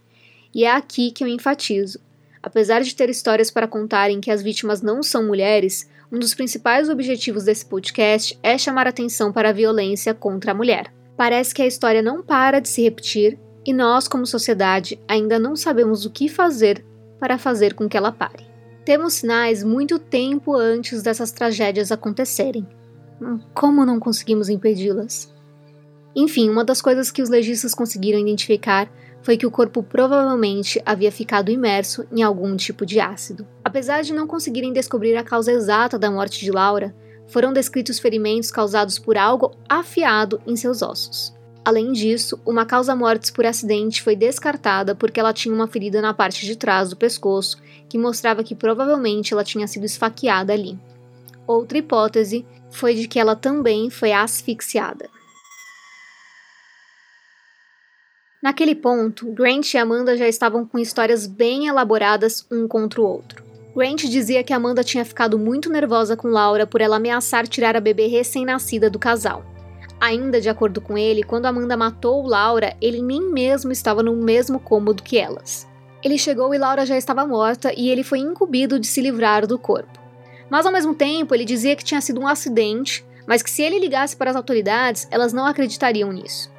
E é aqui que eu enfatizo. Apesar de ter histórias para contar em que as vítimas não são mulheres, um dos principais objetivos desse podcast é chamar atenção para a violência contra a mulher. Parece que a história não para de se repetir e nós, como sociedade, ainda não sabemos o que fazer para fazer com que ela pare. Temos sinais muito tempo antes dessas tragédias acontecerem. Hum, como não conseguimos impedi-las? Enfim, uma das coisas que os legistas conseguiram identificar foi que o corpo provavelmente havia ficado imerso em algum tipo de ácido. Apesar de não conseguirem descobrir a causa exata da morte de Laura, foram descritos ferimentos causados por algo afiado em seus ossos. Além disso, uma causa mortes por acidente foi descartada porque ela tinha uma ferida na parte de trás do pescoço, que mostrava que provavelmente ela tinha sido esfaqueada ali. Outra hipótese foi de que ela também foi asfixiada. Naquele ponto, Grant e Amanda já estavam com histórias bem elaboradas um contra o outro. Grant dizia que Amanda tinha ficado muito nervosa com Laura por ela ameaçar tirar a bebê recém-nascida do casal. Ainda de acordo com ele, quando Amanda matou Laura, ele nem mesmo estava no mesmo cômodo que elas. Ele chegou e Laura já estava morta e ele foi incumbido de se livrar do corpo. Mas ao mesmo tempo, ele dizia que tinha sido um acidente, mas que se ele ligasse para as autoridades, elas não acreditariam nisso.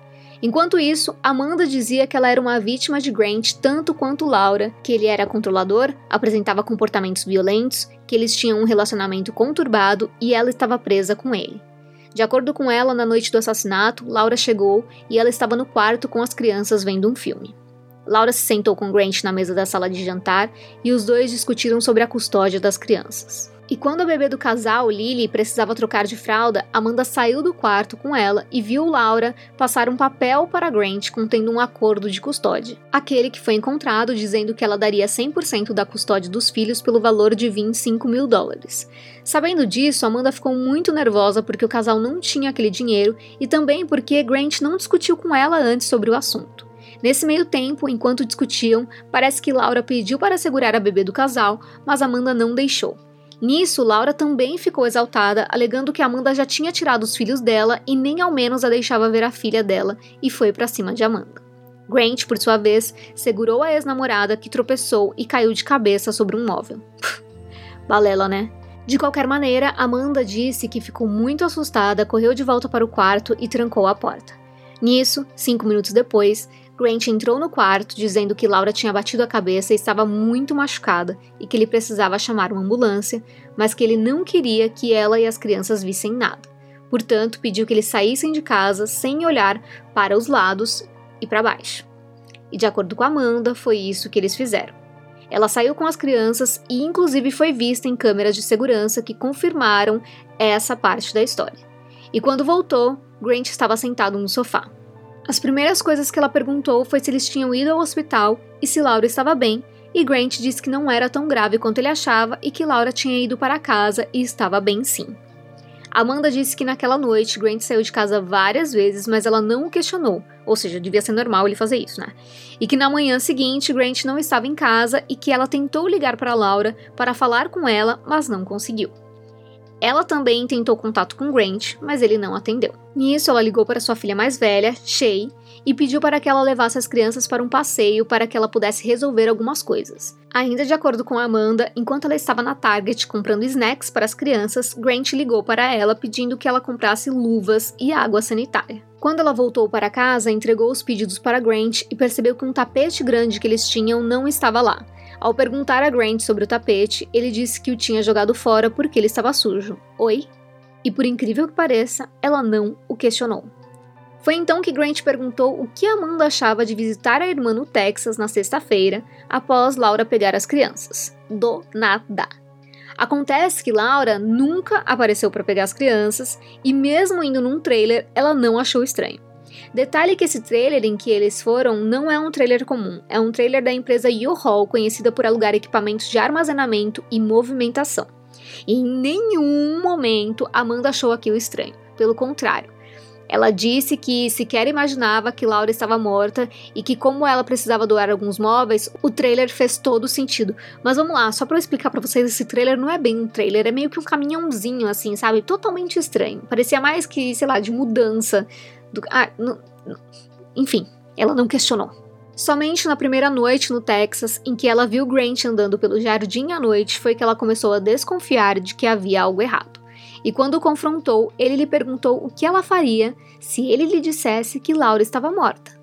Enquanto isso, Amanda dizia que ela era uma vítima de Grant tanto quanto Laura, que ele era controlador, apresentava comportamentos violentos, que eles tinham um relacionamento conturbado e ela estava presa com ele. De acordo com ela, na noite do assassinato, Laura chegou e ela estava no quarto com as crianças vendo um filme. Laura se sentou com Grant na mesa da sala de jantar e os dois discutiram sobre a custódia das crianças. E quando a bebê do casal, Lily, precisava trocar de fralda, Amanda saiu do quarto com ela e viu Laura passar um papel para Grant contendo um acordo de custódia. Aquele que foi encontrado dizendo que ela daria 100% da custódia dos filhos pelo valor de 25 mil dólares. Sabendo disso, Amanda ficou muito nervosa porque o casal não tinha aquele dinheiro e também porque Grant não discutiu com ela antes sobre o assunto. Nesse meio tempo, enquanto discutiam, parece que Laura pediu para segurar a bebê do casal, mas Amanda não deixou. Nisso, Laura também ficou exaltada, alegando que Amanda já tinha tirado os filhos dela e nem ao menos a deixava ver a filha dela, e foi para cima de Amanda. Grant, por sua vez, segurou a ex-namorada que tropeçou e caiu de cabeça sobre um móvel. Balela, né? De qualquer maneira, Amanda disse que ficou muito assustada, correu de volta para o quarto e trancou a porta. Nisso, cinco minutos depois, Grant entrou no quarto dizendo que Laura tinha batido a cabeça e estava muito machucada e que ele precisava chamar uma ambulância, mas que ele não queria que ela e as crianças vissem nada. Portanto, pediu que eles saíssem de casa sem olhar para os lados e para baixo. E de acordo com Amanda, foi isso que eles fizeram. Ela saiu com as crianças e, inclusive, foi vista em câmeras de segurança que confirmaram essa parte da história. E quando voltou, Grant estava sentado no sofá. As primeiras coisas que ela perguntou foi se eles tinham ido ao hospital e se Laura estava bem, e Grant disse que não era tão grave quanto ele achava e que Laura tinha ido para casa e estava bem sim. Amanda disse que naquela noite Grant saiu de casa várias vezes, mas ela não o questionou, ou seja, devia ser normal ele fazer isso, né? E que na manhã seguinte Grant não estava em casa e que ela tentou ligar para Laura para falar com ela, mas não conseguiu. Ela também tentou contato com Grant, mas ele não atendeu. Nisso, ela ligou para sua filha mais velha, Shay, e pediu para que ela levasse as crianças para um passeio para que ela pudesse resolver algumas coisas. Ainda de acordo com Amanda, enquanto ela estava na Target comprando snacks para as crianças, Grant ligou para ela pedindo que ela comprasse luvas e água sanitária. Quando ela voltou para casa, entregou os pedidos para Grant e percebeu que um tapete grande que eles tinham não estava lá. Ao perguntar a Grant sobre o tapete, ele disse que o tinha jogado fora porque ele estava sujo. Oi? E por incrível que pareça, ela não o questionou. Foi então que Grant perguntou o que Amanda achava de visitar a irmã no Texas na sexta-feira, após Laura pegar as crianças. Do nada. Acontece que Laura nunca apareceu para pegar as crianças e, mesmo indo num trailer, ela não achou estranho. Detalhe que esse trailer em que eles foram não é um trailer comum, é um trailer da empresa U-Haul, conhecida por alugar equipamentos de armazenamento e movimentação. E em nenhum momento Amanda achou aquilo estranho, pelo contrário. Ela disse que sequer imaginava que Laura estava morta e que, como ela precisava doar alguns móveis, o trailer fez todo sentido. Mas vamos lá, só para eu explicar para vocês, esse trailer não é bem um trailer, é meio que um caminhãozinho, assim, sabe? Totalmente estranho. Parecia mais que, sei lá, de mudança. Do... Ah, não. Enfim, ela não questionou. Somente na primeira noite no Texas, em que ela viu Grant andando pelo jardim à noite, foi que ela começou a desconfiar de que havia algo errado e quando o confrontou, ele lhe perguntou o que ela faria se ele lhe dissesse que Laura estava morta.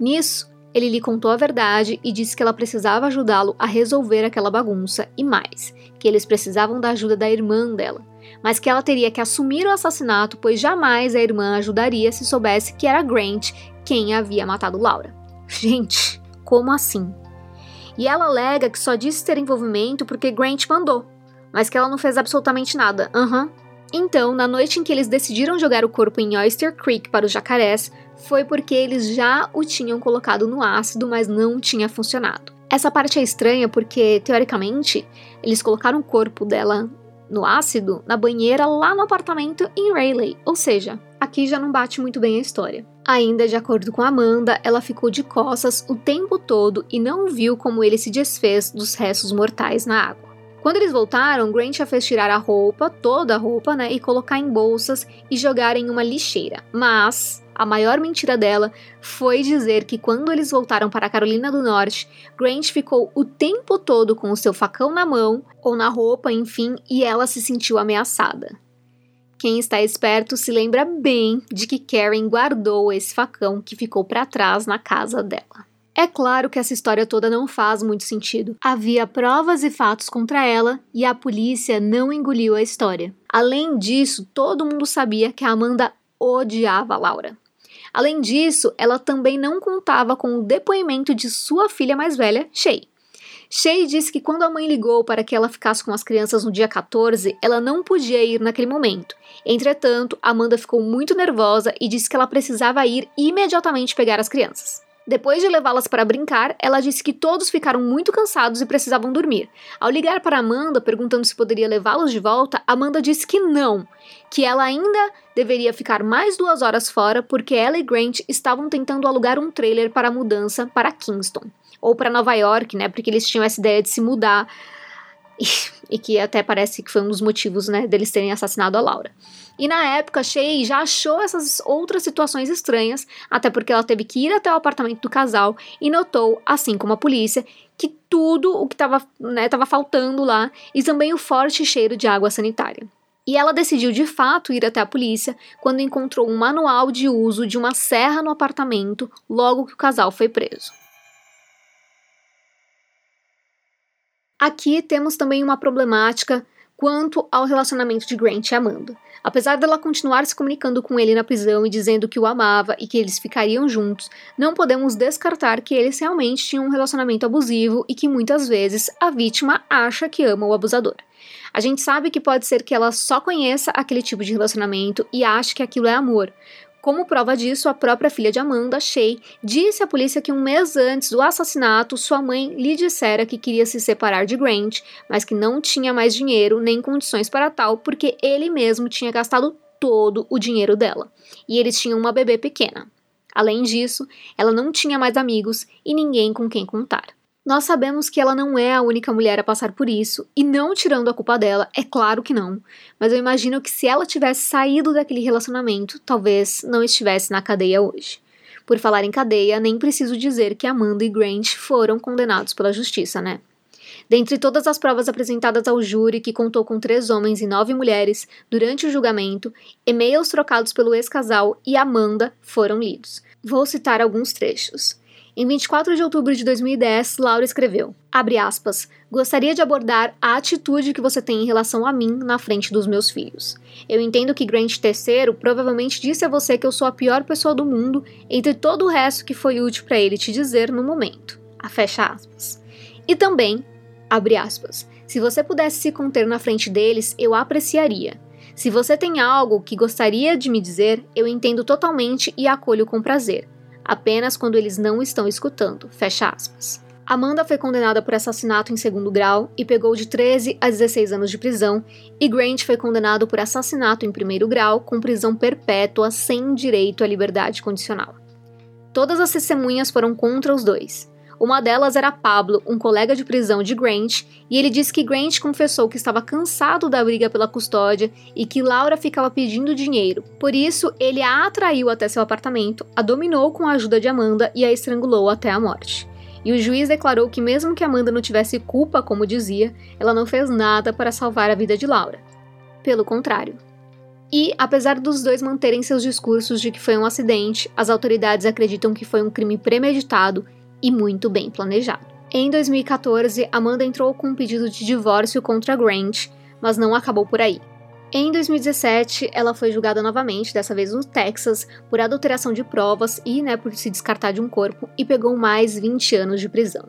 Nisso, ele lhe contou a verdade e disse que ela precisava ajudá-lo a resolver aquela bagunça e mais, que eles precisavam da ajuda da irmã dela, mas que ela teria que assumir o assassinato, pois jamais a irmã ajudaria se soubesse que era Grant quem havia matado Laura. Gente, como assim? E ela alega que só disse ter envolvimento porque Grant mandou, mas que ela não fez absolutamente nada. Aham, uhum, então, na noite em que eles decidiram jogar o corpo em Oyster Creek para os jacarés, foi porque eles já o tinham colocado no ácido, mas não tinha funcionado. Essa parte é estranha porque, teoricamente, eles colocaram o corpo dela no ácido na banheira lá no apartamento em Rayleigh, ou seja, aqui já não bate muito bem a história. Ainda de acordo com Amanda, ela ficou de costas o tempo todo e não viu como ele se desfez dos restos mortais na água. Quando eles voltaram, Grant a fez tirar a roupa, toda a roupa, né, e colocar em bolsas e jogar em uma lixeira. Mas a maior mentira dela foi dizer que quando eles voltaram para a Carolina do Norte, Grant ficou o tempo todo com o seu facão na mão ou na roupa, enfim, e ela se sentiu ameaçada. Quem está esperto se lembra bem de que Karen guardou esse facão que ficou para trás na casa dela. É claro que essa história toda não faz muito sentido. Havia provas e fatos contra ela e a polícia não engoliu a história. Além disso, todo mundo sabia que a Amanda odiava a Laura. Além disso, ela também não contava com o depoimento de sua filha mais velha, Shay. Shay disse que quando a mãe ligou para que ela ficasse com as crianças no dia 14, ela não podia ir naquele momento. Entretanto, Amanda ficou muito nervosa e disse que ela precisava ir imediatamente pegar as crianças. Depois de levá-las para brincar, ela disse que todos ficaram muito cansados e precisavam dormir. Ao ligar para Amanda perguntando se poderia levá-los de volta, Amanda disse que não, que ela ainda deveria ficar mais duas horas fora porque ela e Grant estavam tentando alugar um trailer para a mudança para Kingston ou para Nova York, né? Porque eles tinham essa ideia de se mudar e, e que até parece que foi um dos motivos, né, deles terem assassinado a Laura. E na época, Shay já achou essas outras situações estranhas, até porque ela teve que ir até o apartamento do casal e notou, assim como a polícia, que tudo o que estava né, faltando lá e também o forte cheiro de água sanitária. E ela decidiu de fato ir até a polícia quando encontrou um manual de uso de uma serra no apartamento logo que o casal foi preso. Aqui temos também uma problemática quanto ao relacionamento de Grant e Amanda. Apesar dela continuar se comunicando com ele na prisão e dizendo que o amava e que eles ficariam juntos, não podemos descartar que eles realmente tinham um relacionamento abusivo e que muitas vezes a vítima acha que ama o abusador. A gente sabe que pode ser que ela só conheça aquele tipo de relacionamento e ache que aquilo é amor, como prova disso, a própria filha de Amanda, Shay, disse à polícia que um mês antes do assassinato, sua mãe lhe dissera que queria se separar de Grant, mas que não tinha mais dinheiro nem condições para tal, porque ele mesmo tinha gastado todo o dinheiro dela. E eles tinham uma bebê pequena. Além disso, ela não tinha mais amigos e ninguém com quem contar. Nós sabemos que ela não é a única mulher a passar por isso, e não tirando a culpa dela, é claro que não. Mas eu imagino que se ela tivesse saído daquele relacionamento, talvez não estivesse na cadeia hoje. Por falar em cadeia, nem preciso dizer que Amanda e Grant foram condenados pela justiça, né? Dentre todas as provas apresentadas ao júri, que contou com três homens e nove mulheres, durante o julgamento, e-mails trocados pelo ex-casal e Amanda foram lidos. Vou citar alguns trechos. Em 24 de outubro de 2010, Laura escreveu: aspas, gostaria de abordar a atitude que você tem em relação a mim na frente dos meus filhos. Eu entendo que Grant III provavelmente disse a você que eu sou a pior pessoa do mundo entre todo o resto que foi útil para ele te dizer no momento. A fecha aspas. E também, abre aspas, se você pudesse se conter na frente deles, eu apreciaria. Se você tem algo que gostaria de me dizer, eu entendo totalmente e acolho com prazer apenas quando eles não estão escutando. Fecha aspas. Amanda foi condenada por assassinato em segundo grau e pegou de 13 a 16 anos de prisão, e Grant foi condenado por assassinato em primeiro grau com prisão perpétua sem direito à liberdade condicional. Todas as testemunhas foram contra os dois. Uma delas era Pablo, um colega de prisão de Grant, e ele disse que Grant confessou que estava cansado da briga pela custódia e que Laura ficava pedindo dinheiro. Por isso, ele a atraiu até seu apartamento, a dominou com a ajuda de Amanda e a estrangulou até a morte. E o juiz declarou que, mesmo que Amanda não tivesse culpa, como dizia, ela não fez nada para salvar a vida de Laura. Pelo contrário. E, apesar dos dois manterem seus discursos de que foi um acidente, as autoridades acreditam que foi um crime premeditado e muito bem planejado. Em 2014, Amanda entrou com um pedido de divórcio contra Grant, mas não acabou por aí. Em 2017, ela foi julgada novamente, dessa vez no Texas, por adulteração de provas e né, por se descartar de um corpo, e pegou mais 20 anos de prisão.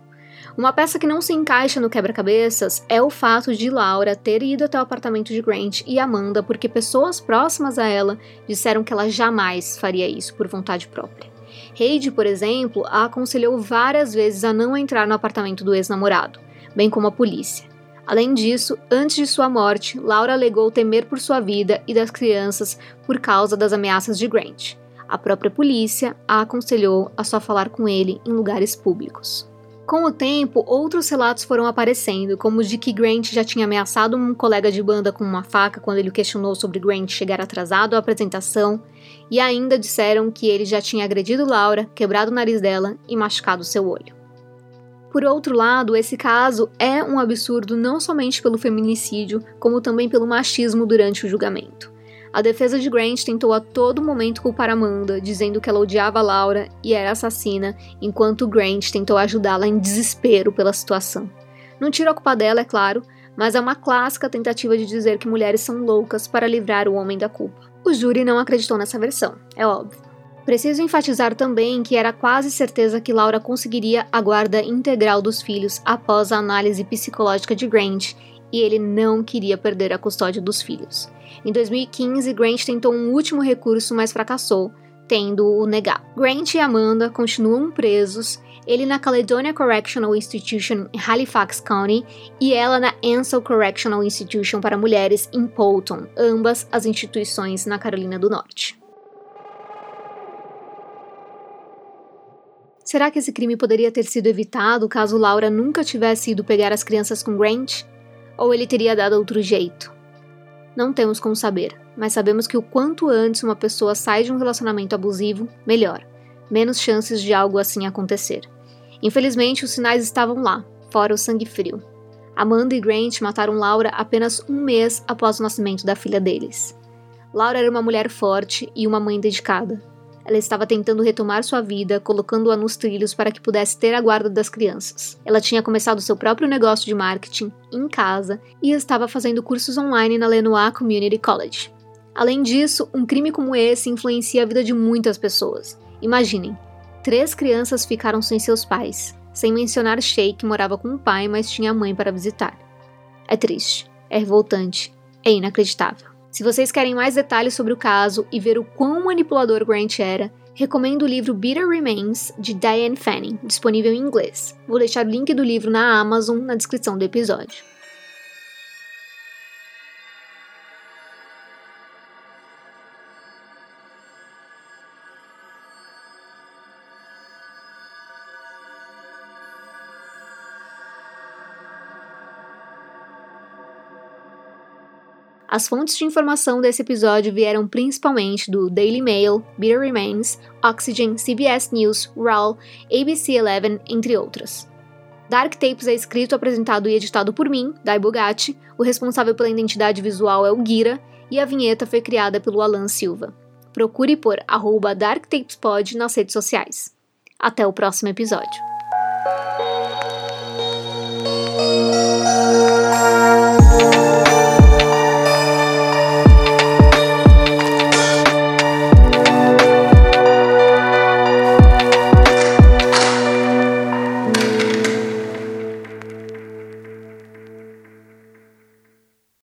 Uma peça que não se encaixa no quebra-cabeças é o fato de Laura ter ido até o apartamento de Grant e Amanda porque pessoas próximas a ela disseram que ela jamais faria isso por vontade própria. Heidi, por exemplo, a aconselhou várias vezes a não entrar no apartamento do ex-namorado, bem como a polícia. Além disso, antes de sua morte, Laura alegou temer por sua vida e das crianças por causa das ameaças de Grant. A própria polícia a aconselhou a só falar com ele em lugares públicos. Com o tempo, outros relatos foram aparecendo, como de que Grant já tinha ameaçado um colega de banda com uma faca quando ele questionou sobre Grant chegar atrasado à apresentação, e ainda disseram que ele já tinha agredido Laura, quebrado o nariz dela e machucado seu olho. Por outro lado, esse caso é um absurdo não somente pelo feminicídio, como também pelo machismo durante o julgamento. A defesa de Grant tentou a todo momento culpar Amanda, dizendo que ela odiava Laura e era assassina, enquanto Grant tentou ajudá-la em desespero pela situação. Não tira a culpa dela, é claro, mas é uma clássica tentativa de dizer que mulheres são loucas para livrar o homem da culpa. O júri não acreditou nessa versão, é óbvio. Preciso enfatizar também que era quase certeza que Laura conseguiria a guarda integral dos filhos após a análise psicológica de Grant, e ele não queria perder a custódia dos filhos. Em 2015, Grant tentou um último recurso, mas fracassou, tendo-o negado. Grant e Amanda continuam presos, ele na Caledonia Correctional Institution em Halifax County e ela na Ansel Correctional Institution para Mulheres em Polton, ambas as instituições na Carolina do Norte. Será que esse crime poderia ter sido evitado caso Laura nunca tivesse ido pegar as crianças com Grant? Ou ele teria dado outro jeito? Não temos como saber, mas sabemos que o quanto antes uma pessoa sai de um relacionamento abusivo, melhor. Menos chances de algo assim acontecer. Infelizmente, os sinais estavam lá, fora o sangue frio. Amanda e Grant mataram Laura apenas um mês após o nascimento da filha deles. Laura era uma mulher forte e uma mãe dedicada. Ela estava tentando retomar sua vida, colocando-a nos trilhos para que pudesse ter a guarda das crianças. Ela tinha começado seu próprio negócio de marketing em casa e estava fazendo cursos online na Lenoir Community College. Além disso, um crime como esse influencia a vida de muitas pessoas. Imaginem, três crianças ficaram sem seus pais, sem mencionar Shay, que morava com o pai, mas tinha a mãe para visitar. É triste, é revoltante, é inacreditável. Se vocês querem mais detalhes sobre o caso e ver o quão manipulador Grant era, recomendo o livro Bitter Remains, de Diane Fanning, disponível em inglês. Vou deixar o link do livro na Amazon na descrição do episódio. As fontes de informação desse episódio vieram principalmente do Daily Mail, Bitter Remains, Oxygen, CBS News, RAW, ABC 11, entre outras. Dark Tapes é escrito, apresentado e editado por mim, Dai Bugatti, o responsável pela identidade visual é o Gira, e a vinheta foi criada pelo Alan Silva. Procure por arroba DarkTapesPod nas redes sociais. Até o próximo episódio.